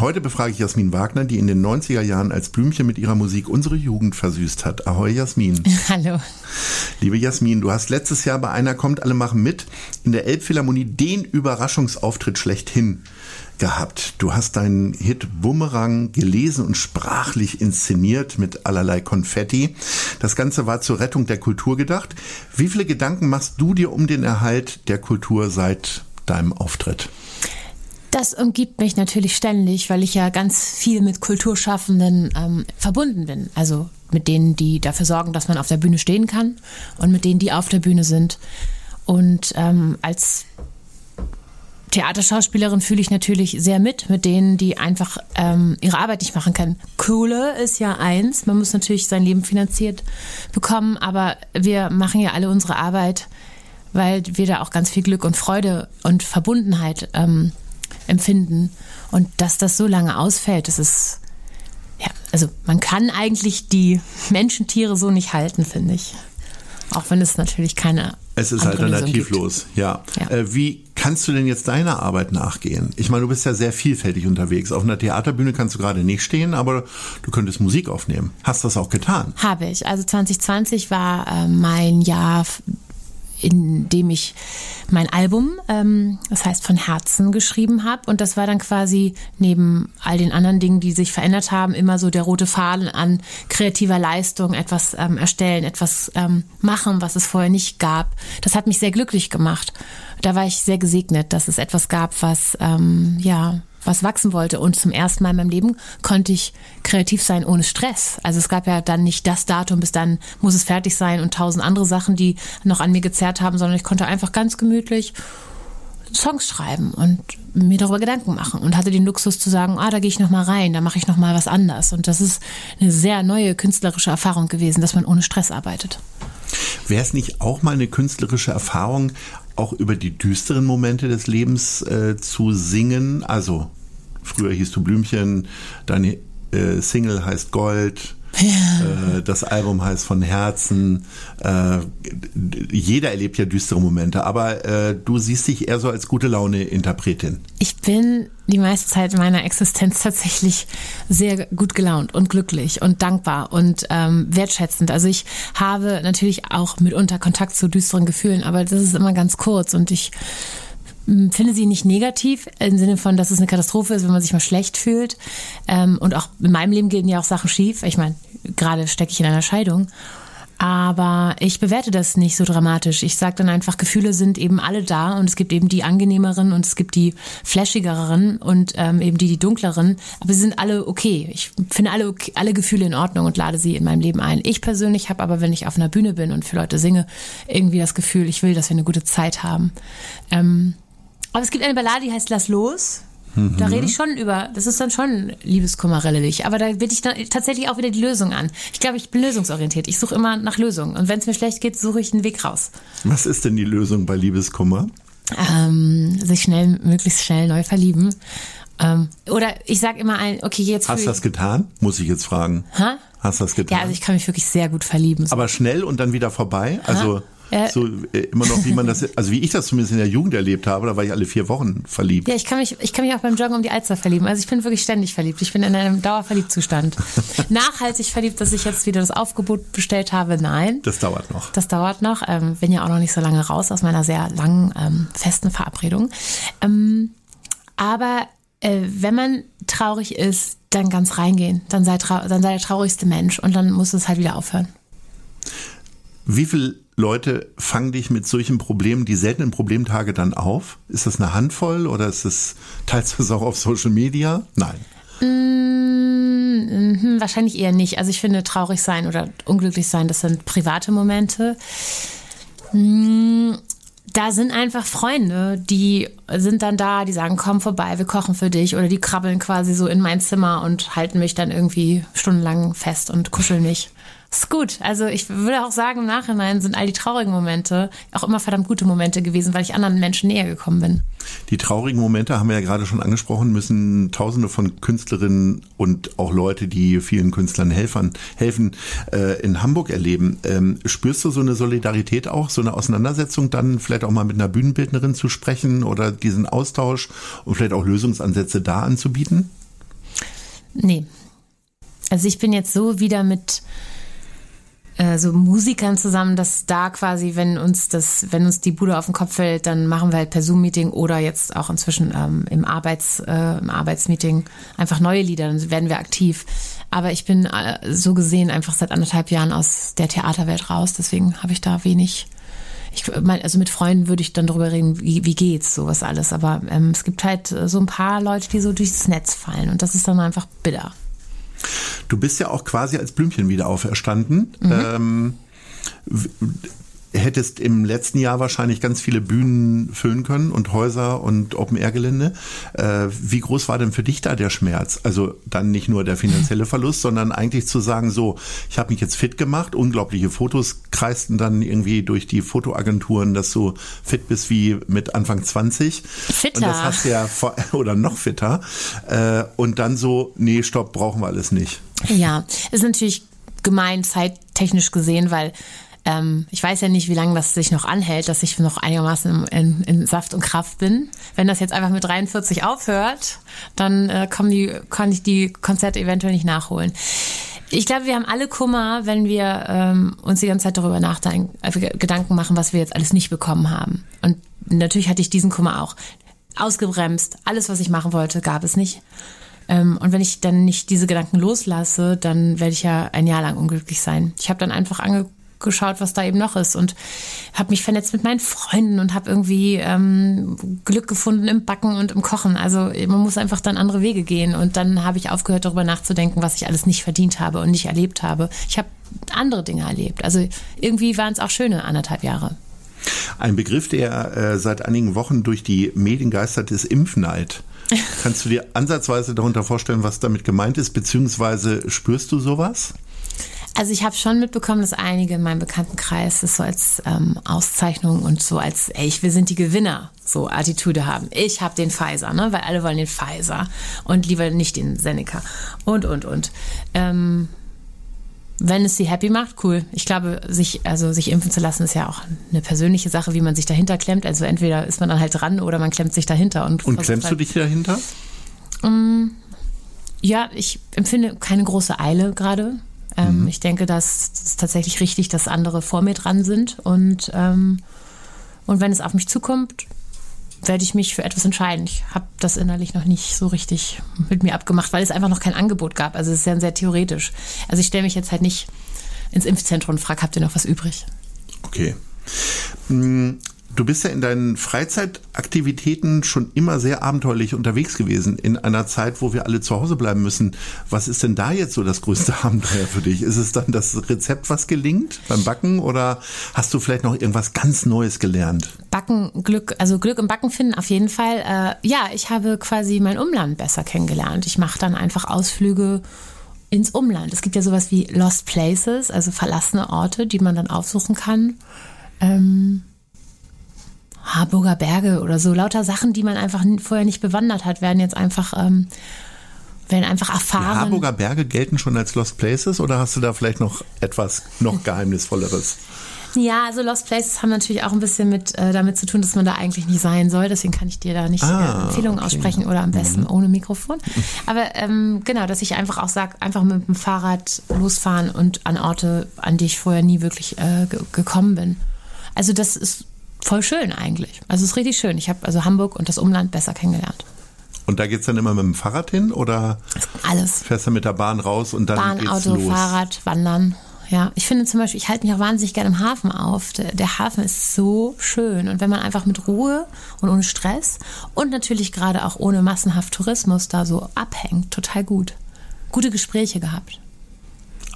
Heute befrage ich Jasmin Wagner, die in den 90er Jahren als Blümchen mit ihrer Musik unsere Jugend versüßt hat. Ahoi Jasmin. Hallo. Liebe Jasmin, du hast letztes Jahr bei Einer kommt, alle machen mit in der Elbphilharmonie den Überraschungsauftritt schlechthin gehabt. Du hast deinen Hit Bumerang gelesen und sprachlich inszeniert mit allerlei Konfetti. Das Ganze war zur Rettung der Kultur gedacht. Wie viele Gedanken machst du dir um den Erhalt der Kultur seit deinem Auftritt? Das umgibt mich natürlich ständig, weil ich ja ganz viel mit Kulturschaffenden ähm, verbunden bin. Also mit denen, die dafür sorgen, dass man auf der Bühne stehen kann und mit denen, die auf der Bühne sind. Und ähm, als Theaterschauspielerin fühle ich natürlich sehr mit, mit denen, die einfach ähm, ihre Arbeit nicht machen können. Kohle ist ja eins, man muss natürlich sein Leben finanziert bekommen, aber wir machen ja alle unsere Arbeit, weil wir da auch ganz viel Glück und Freude und Verbundenheit ähm, empfinden. Und dass das so lange ausfällt, das ist, ja, also man kann eigentlich die Menschentiere so nicht halten, finde ich. Auch wenn es natürlich keine. Es ist alternativlos, ja. ja. Äh, wie kannst du denn jetzt deiner Arbeit nachgehen? Ich meine, du bist ja sehr vielfältig unterwegs. Auf einer Theaterbühne kannst du gerade nicht stehen, aber du könntest Musik aufnehmen. Hast du das auch getan? Habe ich. Also 2020 war äh, mein Jahr in dem ich mein Album, ähm, das heißt von Herzen geschrieben habe. Und das war dann quasi neben all den anderen Dingen, die sich verändert haben, immer so der rote Faden an kreativer Leistung, etwas ähm, erstellen, etwas ähm, machen, was es vorher nicht gab. Das hat mich sehr glücklich gemacht. Da war ich sehr gesegnet, dass es etwas gab, was ähm, ja was wachsen wollte. Und zum ersten Mal in meinem Leben konnte ich kreativ sein ohne Stress. Also es gab ja dann nicht das Datum, bis dann muss es fertig sein und tausend andere Sachen, die noch an mir gezerrt haben, sondern ich konnte einfach ganz gemütlich Songs schreiben und mir darüber Gedanken machen und hatte den Luxus zu sagen, ah, da gehe ich noch mal rein, da mache ich noch mal was anders und das ist eine sehr neue künstlerische Erfahrung gewesen, dass man ohne Stress arbeitet. Wäre es nicht auch mal eine künstlerische Erfahrung, auch über die düsteren Momente des Lebens äh, zu singen? Also früher hieß du Blümchen, deine äh, Single heißt Gold. Ja. Äh, das Album heißt von Herzen. Äh, jeder erlebt ja düstere Momente, aber äh, du siehst dich eher so als gute Laune-Interpretin. Ich bin die meiste Zeit meiner Existenz tatsächlich sehr gut gelaunt und glücklich und dankbar und ähm, wertschätzend. Also ich habe natürlich auch mitunter Kontakt zu düsteren Gefühlen, aber das ist immer ganz kurz und ich finde sie nicht negativ im Sinne von, dass es eine Katastrophe ist, wenn man sich mal schlecht fühlt. Ähm, und auch in meinem Leben gehen ja auch Sachen schief. Ich meine, gerade stecke ich in einer Scheidung. Aber ich bewerte das nicht so dramatisch. Ich sage dann einfach, Gefühle sind eben alle da und es gibt eben die angenehmeren und es gibt die flashigeren und ähm, eben die, die dunkleren. Aber sie sind alle okay. Ich finde alle, alle Gefühle in Ordnung und lade sie in meinem Leben ein. Ich persönlich habe aber, wenn ich auf einer Bühne bin und für Leute singe, irgendwie das Gefühl, ich will, dass wir eine gute Zeit haben. Ähm, aber es gibt eine Ballade, die heißt Lass los. Da rede ich schon über, das ist dann schon Liebeskummerrellig. Aber da bitte ich dann tatsächlich auch wieder die Lösung an. Ich glaube, ich bin lösungsorientiert. Ich suche immer nach Lösungen. Und wenn es mir schlecht geht, suche ich einen Weg raus. Was ist denn die Lösung bei Liebeskummer? Ähm, sich schnell, möglichst schnell neu verlieben. Ähm, oder ich sage immer ein, okay, jetzt. Hast du das getan? Muss ich jetzt fragen. Ha? Hast du das getan? Ja, also ich kann mich wirklich sehr gut verlieben. So. Aber schnell und dann wieder vorbei? Also. Äh, so äh, immer noch, wie man das, also wie ich das zumindest in der Jugend erlebt habe, da war ich alle vier Wochen verliebt. Ja, ich kann mich, ich kann mich auch beim Joggen um die Alster verlieben. Also ich bin wirklich ständig verliebt. Ich bin in einem Dauerverliebtzustand. Nachhaltig verliebt, dass ich jetzt wieder das Aufgebot bestellt habe, nein. Das dauert noch. Das dauert noch. Ähm, bin ja auch noch nicht so lange raus aus meiner sehr langen, ähm, festen Verabredung. Ähm, aber äh, wenn man traurig ist, dann ganz reingehen. Dann sei, dann sei der traurigste Mensch und dann muss es halt wieder aufhören. Wie viele Leute fangen dich mit solchen Problemen, die seltenen Problemtage dann auf? Ist das eine Handvoll oder ist es, teilst du es auch auf Social Media? Nein. Mmh, wahrscheinlich eher nicht. Also ich finde, traurig sein oder unglücklich sein, das sind private Momente. Mmh, da sind einfach Freunde, die sind dann da, die sagen, komm vorbei, wir kochen für dich. Oder die krabbeln quasi so in mein Zimmer und halten mich dann irgendwie stundenlang fest und kuscheln mich ist gut. Also ich würde auch sagen, im Nachhinein sind all die traurigen Momente auch immer verdammt gute Momente gewesen, weil ich anderen Menschen näher gekommen bin. Die traurigen Momente haben wir ja gerade schon angesprochen, müssen Tausende von Künstlerinnen und auch Leute, die vielen Künstlern helfen, helfen äh, in Hamburg erleben. Ähm, spürst du so eine Solidarität auch, so eine Auseinandersetzung, dann vielleicht auch mal mit einer Bühnenbildnerin zu sprechen oder diesen Austausch und vielleicht auch Lösungsansätze da anzubieten? Nee. Also ich bin jetzt so wieder mit äh, so Musikern zusammen, dass da quasi, wenn uns das, wenn uns die Bude auf den Kopf fällt, dann machen wir halt per Zoom-Meeting oder jetzt auch inzwischen ähm, im, Arbeits, äh, im Arbeitsmeeting einfach neue Lieder, dann werden wir aktiv. Aber ich bin äh, so gesehen einfach seit anderthalb Jahren aus der Theaterwelt raus, deswegen habe ich da wenig. Ich mein, also mit Freunden würde ich dann darüber reden, wie, wie geht's, sowas alles. Aber ähm, es gibt halt so ein paar Leute, die so durchs Netz fallen und das ist dann einfach bitter. Du bist ja auch quasi als Blümchen wieder auferstanden. Mhm. Ähm, hättest im letzten Jahr wahrscheinlich ganz viele Bühnen füllen können und Häuser und Open-Air-Gelände. Äh, wie groß war denn für dich da der Schmerz? Also dann nicht nur der finanzielle Verlust, sondern eigentlich zu sagen, so, ich habe mich jetzt fit gemacht, unglaubliche Fotos kreisten dann irgendwie durch die Fotoagenturen, dass du fit bist wie mit Anfang 20. Fitter. Und das hast du ja, oder noch fitter. Äh, und dann so, nee, stopp, brauchen wir alles nicht. Ja, ist natürlich gemein zeittechnisch gesehen, weil ähm, ich weiß ja nicht, wie lange das sich noch anhält, dass ich noch einigermaßen in, in, Saft und Kraft bin. Wenn das jetzt einfach mit 43 aufhört, dann äh, kommen die, kann ich die Konzerte eventuell nicht nachholen. Ich glaube, wir haben alle Kummer, wenn wir ähm, uns die ganze Zeit darüber nachdenken, äh, Gedanken machen, was wir jetzt alles nicht bekommen haben. Und natürlich hatte ich diesen Kummer auch. Ausgebremst, alles, was ich machen wollte, gab es nicht. Ähm, und wenn ich dann nicht diese Gedanken loslasse, dann werde ich ja ein Jahr lang unglücklich sein. Ich habe dann einfach angeguckt, geschaut, was da eben noch ist und habe mich vernetzt mit meinen Freunden und habe irgendwie ähm, Glück gefunden im Backen und im Kochen. Also man muss einfach dann andere Wege gehen und dann habe ich aufgehört darüber nachzudenken, was ich alles nicht verdient habe und nicht erlebt habe. Ich habe andere Dinge erlebt. Also irgendwie waren es auch schöne anderthalb Jahre. Ein Begriff, der äh, seit einigen Wochen durch die Medien geistert, ist Impfneid. Kannst du dir ansatzweise darunter vorstellen, was damit gemeint ist, beziehungsweise spürst du sowas? Also ich habe schon mitbekommen, dass einige in meinem Bekanntenkreis das so als ähm, Auszeichnung und so als, ey, wir sind die Gewinner, so Attitüde haben. Ich habe den Pfizer, ne? weil alle wollen den Pfizer und lieber nicht den Seneca und, und, und. Ähm, wenn es sie happy macht, cool. Ich glaube, sich, also sich impfen zu lassen, ist ja auch eine persönliche Sache, wie man sich dahinter klemmt. Also entweder ist man dann halt dran oder man klemmt sich dahinter. Und, und klemmst halt, du dich dahinter? Um, mm, ja, ich empfinde keine große Eile gerade. Ähm, mhm. Ich denke, dass es tatsächlich richtig, dass andere vor mir dran sind. Und, ähm, und wenn es auf mich zukommt, werde ich mich für etwas entscheiden. Ich habe das innerlich noch nicht so richtig mit mir abgemacht, weil es einfach noch kein Angebot gab. Also es ist ja sehr theoretisch. Also ich stelle mich jetzt halt nicht ins Impfzentrum und frage, habt ihr noch was übrig? Okay. Du bist ja in deinen Freizeitaktivitäten schon immer sehr abenteuerlich unterwegs gewesen, in einer Zeit, wo wir alle zu Hause bleiben müssen. Was ist denn da jetzt so das größte Abenteuer für dich? Ist es dann das Rezept, was gelingt beim Backen oder hast du vielleicht noch irgendwas ganz Neues gelernt? Backen, Glück, also Glück im Backen finden auf jeden Fall. Äh, ja, ich habe quasi mein Umland besser kennengelernt. Ich mache dann einfach Ausflüge ins Umland. Es gibt ja sowas wie Lost Places, also verlassene Orte, die man dann aufsuchen kann. Ähm, Harburger Berge oder so. Lauter Sachen, die man einfach vorher nicht bewandert hat, werden jetzt einfach, ähm, werden einfach erfahren. Die Harburger Berge gelten schon als Lost Places oder hast du da vielleicht noch etwas noch Geheimnisvolleres? Ja, also Lost Places haben natürlich auch ein bisschen mit äh, damit zu tun, dass man da eigentlich nicht sein soll. Deswegen kann ich dir da nicht Ah, äh, Empfehlungen okay. aussprechen oder am besten ohne Mikrofon. Aber ähm, genau, dass ich einfach auch sage, einfach mit dem Fahrrad losfahren und an Orte, an die ich vorher nie wirklich äh, ge gekommen bin. Also das ist voll schön eigentlich. Also es ist richtig schön. Ich habe also Hamburg und das Umland besser kennengelernt. Und da geht's dann immer mit dem Fahrrad hin oder Alles. fährst du mit der Bahn raus und dann Bahn, geht's Auto, los? Fahrrad, Wandern. Ja, ich finde zum Beispiel, ich halte mich auch wahnsinnig gerne im Hafen auf. Der, der Hafen ist so schön. Und wenn man einfach mit Ruhe und ohne Stress und natürlich gerade auch ohne massenhaft Tourismus da so abhängt, total gut. Gute Gespräche gehabt.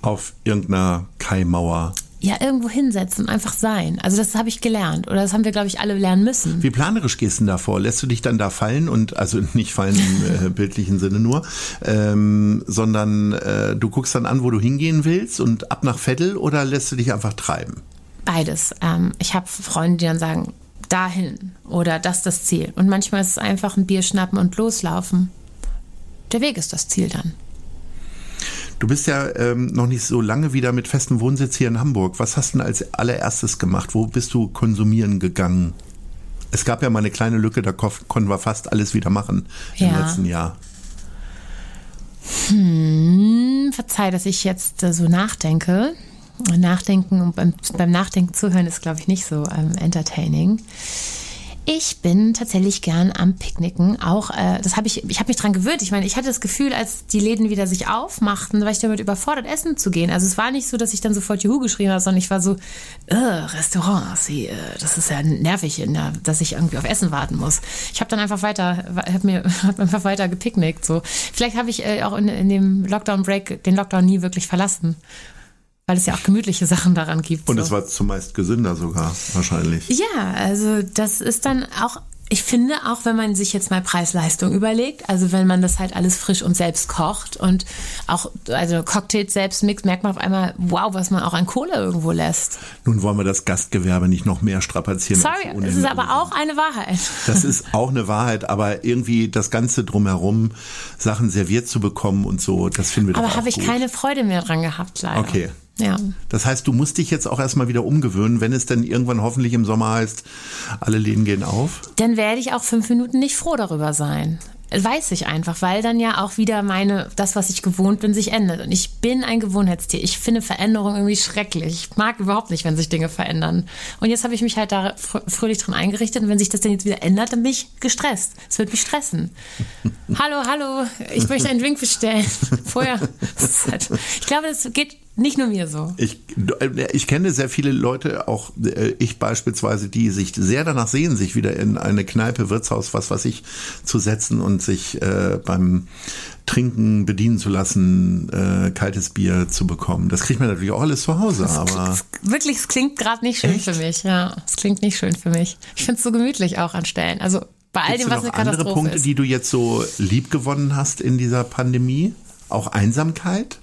Auf irgendeiner Kaimauer. Ja, irgendwo hinsetzen, einfach sein. Also das habe ich gelernt. Oder das haben wir, glaube ich, alle lernen müssen. Wie planerisch gehst du denn da vor? Lässt du dich dann da fallen und also nicht fallen im äh, bildlichen Sinne nur, ähm, sondern äh, du guckst dann an, wo du hingehen willst und ab nach Vettel oder lässt du dich einfach treiben? Beides. Ähm, ich habe Freunde, die dann sagen, dahin oder das ist das Ziel. Und manchmal ist es einfach ein Bier schnappen und loslaufen. Der Weg ist das Ziel dann. Du bist ja ähm, noch nicht so lange wieder mit festem Wohnsitz hier in Hamburg. Was hast du denn als allererstes gemacht? Wo bist du konsumieren gegangen? Es gab ja mal eine kleine Lücke, da ko- konnten wir fast alles wieder machen im Ja. letzten Jahr. Hm, verzeih, dass ich jetzt äh, so nachdenke. Nachdenken und beim, beim Nachdenken zuhören ist, glaube ich, nicht so ähm, entertaining. Ich bin tatsächlich gern am Picknicken. Auch, äh, das habe ich, ich habe mich dran gewöhnt. Ich meine, ich hatte das Gefühl, als die Läden wieder sich aufmachten, war ich damit überfordert, essen zu gehen. Also es war nicht so, dass ich dann sofort Juhu geschrien habe, sondern ich war so, äh, Restaurants, äh, das ist ja nervig, dass ich irgendwie auf Essen warten muss. Ich habe dann einfach weiter, habe mir hab einfach weiter gepicknickt. So, vielleicht habe ich äh, auch in, in dem Lockdown Break den Lockdown nie wirklich verlassen, weil es ja auch gemütliche Sachen daran gibt. Und so. es war zumeist gesünder sogar, wahrscheinlich. Ja, also das ist dann auch, ich finde, auch wenn man sich jetzt mal Preis-Leistung überlegt, also wenn man das halt alles frisch und selbst kocht und auch, also Cocktails selbst mixt, merkt man auf einmal, wow, was man auch an Kohle irgendwo lässt. Nun wollen wir das Gastgewerbe nicht noch mehr strapazieren. Sorry, es ist aber auch eine Wahrheit. Das ist auch eine Wahrheit, aber irgendwie das Ganze drumherum, Sachen serviert zu bekommen und so, das finden wir doch Aber habe ich gut. keine Freude mehr dran gehabt, leider. Okay. Ja. Das heißt, du musst dich jetzt auch erstmal wieder umgewöhnen, wenn es dann irgendwann hoffentlich im Sommer heißt, alle Läden gehen auf. Dann werde ich auch fünf Minuten nicht froh darüber sein. Weiß ich einfach, weil dann ja auch wieder meine, das, was ich gewohnt bin, sich ändert. Und ich bin ein Gewohnheitstier. Ich finde Veränderung irgendwie schrecklich. Ich mag überhaupt nicht, wenn sich Dinge verändern. Und jetzt habe ich mich halt da fr fröhlich drin eingerichtet. Und wenn sich das dann jetzt wieder ändert, dann bin ich gestresst. Es wird mich stressen. hallo, hallo, ich möchte einen Drink bestellen. Vorher. Halt, ich glaube, das geht nicht nur mir so. Ich, ich kenne sehr viele Leute, auch äh, ich beispielsweise, die sich sehr danach sehen, sich wieder in eine Kneipe, Wirtshaus, was weiß ich, zu setzen und sich äh, beim Trinken bedienen zu lassen, äh, kaltes Bier zu bekommen. Das kriegt man natürlich auch alles zu Hause, aber Es- Wirklich, es klingt gerade nicht schön Echt? für mich. Ja, es klingt nicht schön für mich. Ich finde es so gemütlich auch an Stellen. Also bei all Gibt's dem, was noch eine andere Katastrophe Punkte, ist. die du jetzt so lieb gewonnen hast in dieser Pandemie? Auch Einsamkeit?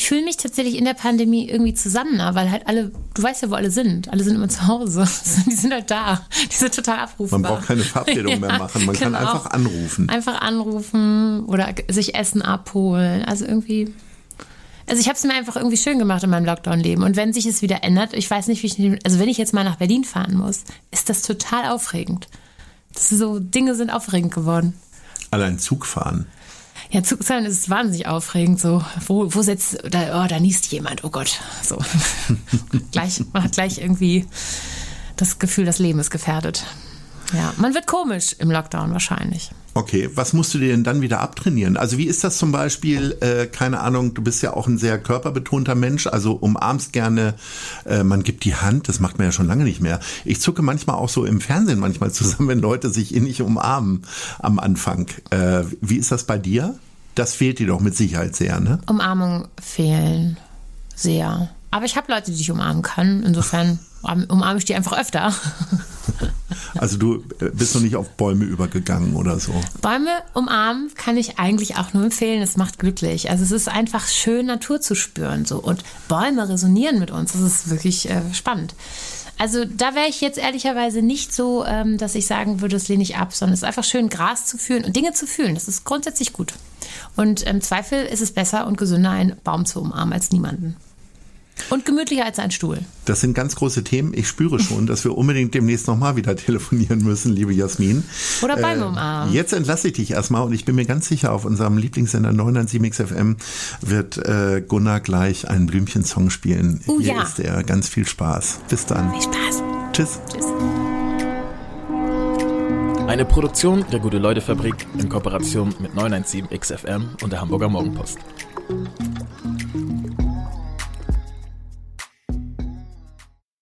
Ich fühle mich tatsächlich in der Pandemie irgendwie zusammener, weil halt alle, du weißt ja, wo alle sind. Alle sind immer zu Hause. Die sind halt da. Die sind total abrufbar. Man braucht keine Verabredung mehr Ja, machen. Man kann genau. einfach anrufen. Einfach anrufen oder sich Essen abholen. Also irgendwie. Also ich habe es mir einfach irgendwie schön gemacht in meinem Lockdown-Leben. Und wenn sich es wieder ändert, ich weiß nicht, wie ich. Also wenn ich jetzt mal nach Berlin fahren muss, ist das total aufregend. Das so, Dinge sind aufregend geworden. Allein Zug fahren. Ja, Zugzahlen ist wahnsinnig aufregend. So, wo, wo setzt, da, oh, da niest jemand, oh Gott. So. gleich, man hat gleich irgendwie das Gefühl, das Leben ist gefährdet. Ja, man wird komisch im Lockdown wahrscheinlich. Okay, was musst du dir denn dann wieder abtrainieren? Also wie ist das zum Beispiel, äh, keine Ahnung, du bist ja auch ein sehr körperbetonter Mensch, also umarmst gerne, äh, man gibt die Hand, das macht man ja schon lange nicht mehr. Ich zucke manchmal auch so im Fernsehen manchmal zusammen, wenn Leute sich innig umarmen am Anfang. Äh, wie ist das bei dir? Das fehlt dir doch mit Sicherheit sehr, ne? Umarmungen fehlen sehr. Aber ich habe Leute, die ich umarmen kann. Insofern umarme ich die einfach öfter. Also du äh, bist noch nicht auf Bäume übergegangen oder so. Bäume umarmen kann ich eigentlich auch nur empfehlen. Es macht glücklich. Also es ist einfach schön, Natur zu spüren. So. Und Bäume resonieren mit uns. Das ist wirklich äh, spannend. Also da wäre ich jetzt ehrlicherweise nicht so, ähm, dass ich sagen würde, das lehne ich ab, sondern es ist einfach schön, Gras zu fühlen und Dinge zu fühlen. Das ist grundsätzlich gut. Und im Zweifel ist es besser und gesünder, einen Baum zu umarmen als niemanden. Und gemütlicher als ein Stuhl. Das sind ganz große Themen. Ich spüre schon, dass wir unbedingt demnächst nochmal wieder telefonieren müssen, liebe Jasmin. Oder beim Äh, Umarmen. Jetzt entlasse ich dich erstmal und ich bin mir ganz sicher, auf unserem Lieblingssender 997 XFM wird äh, Gunnar gleich einen Blümchensong spielen. Oh Hier ja. ist er. Ganz viel Spaß. Bis dann. Viel Spaß. Tschüss. Tschüss. Eine Produktion der Gute-Leute-Fabrik in Kooperation mit 917 XFM und der Hamburger Morgenpost.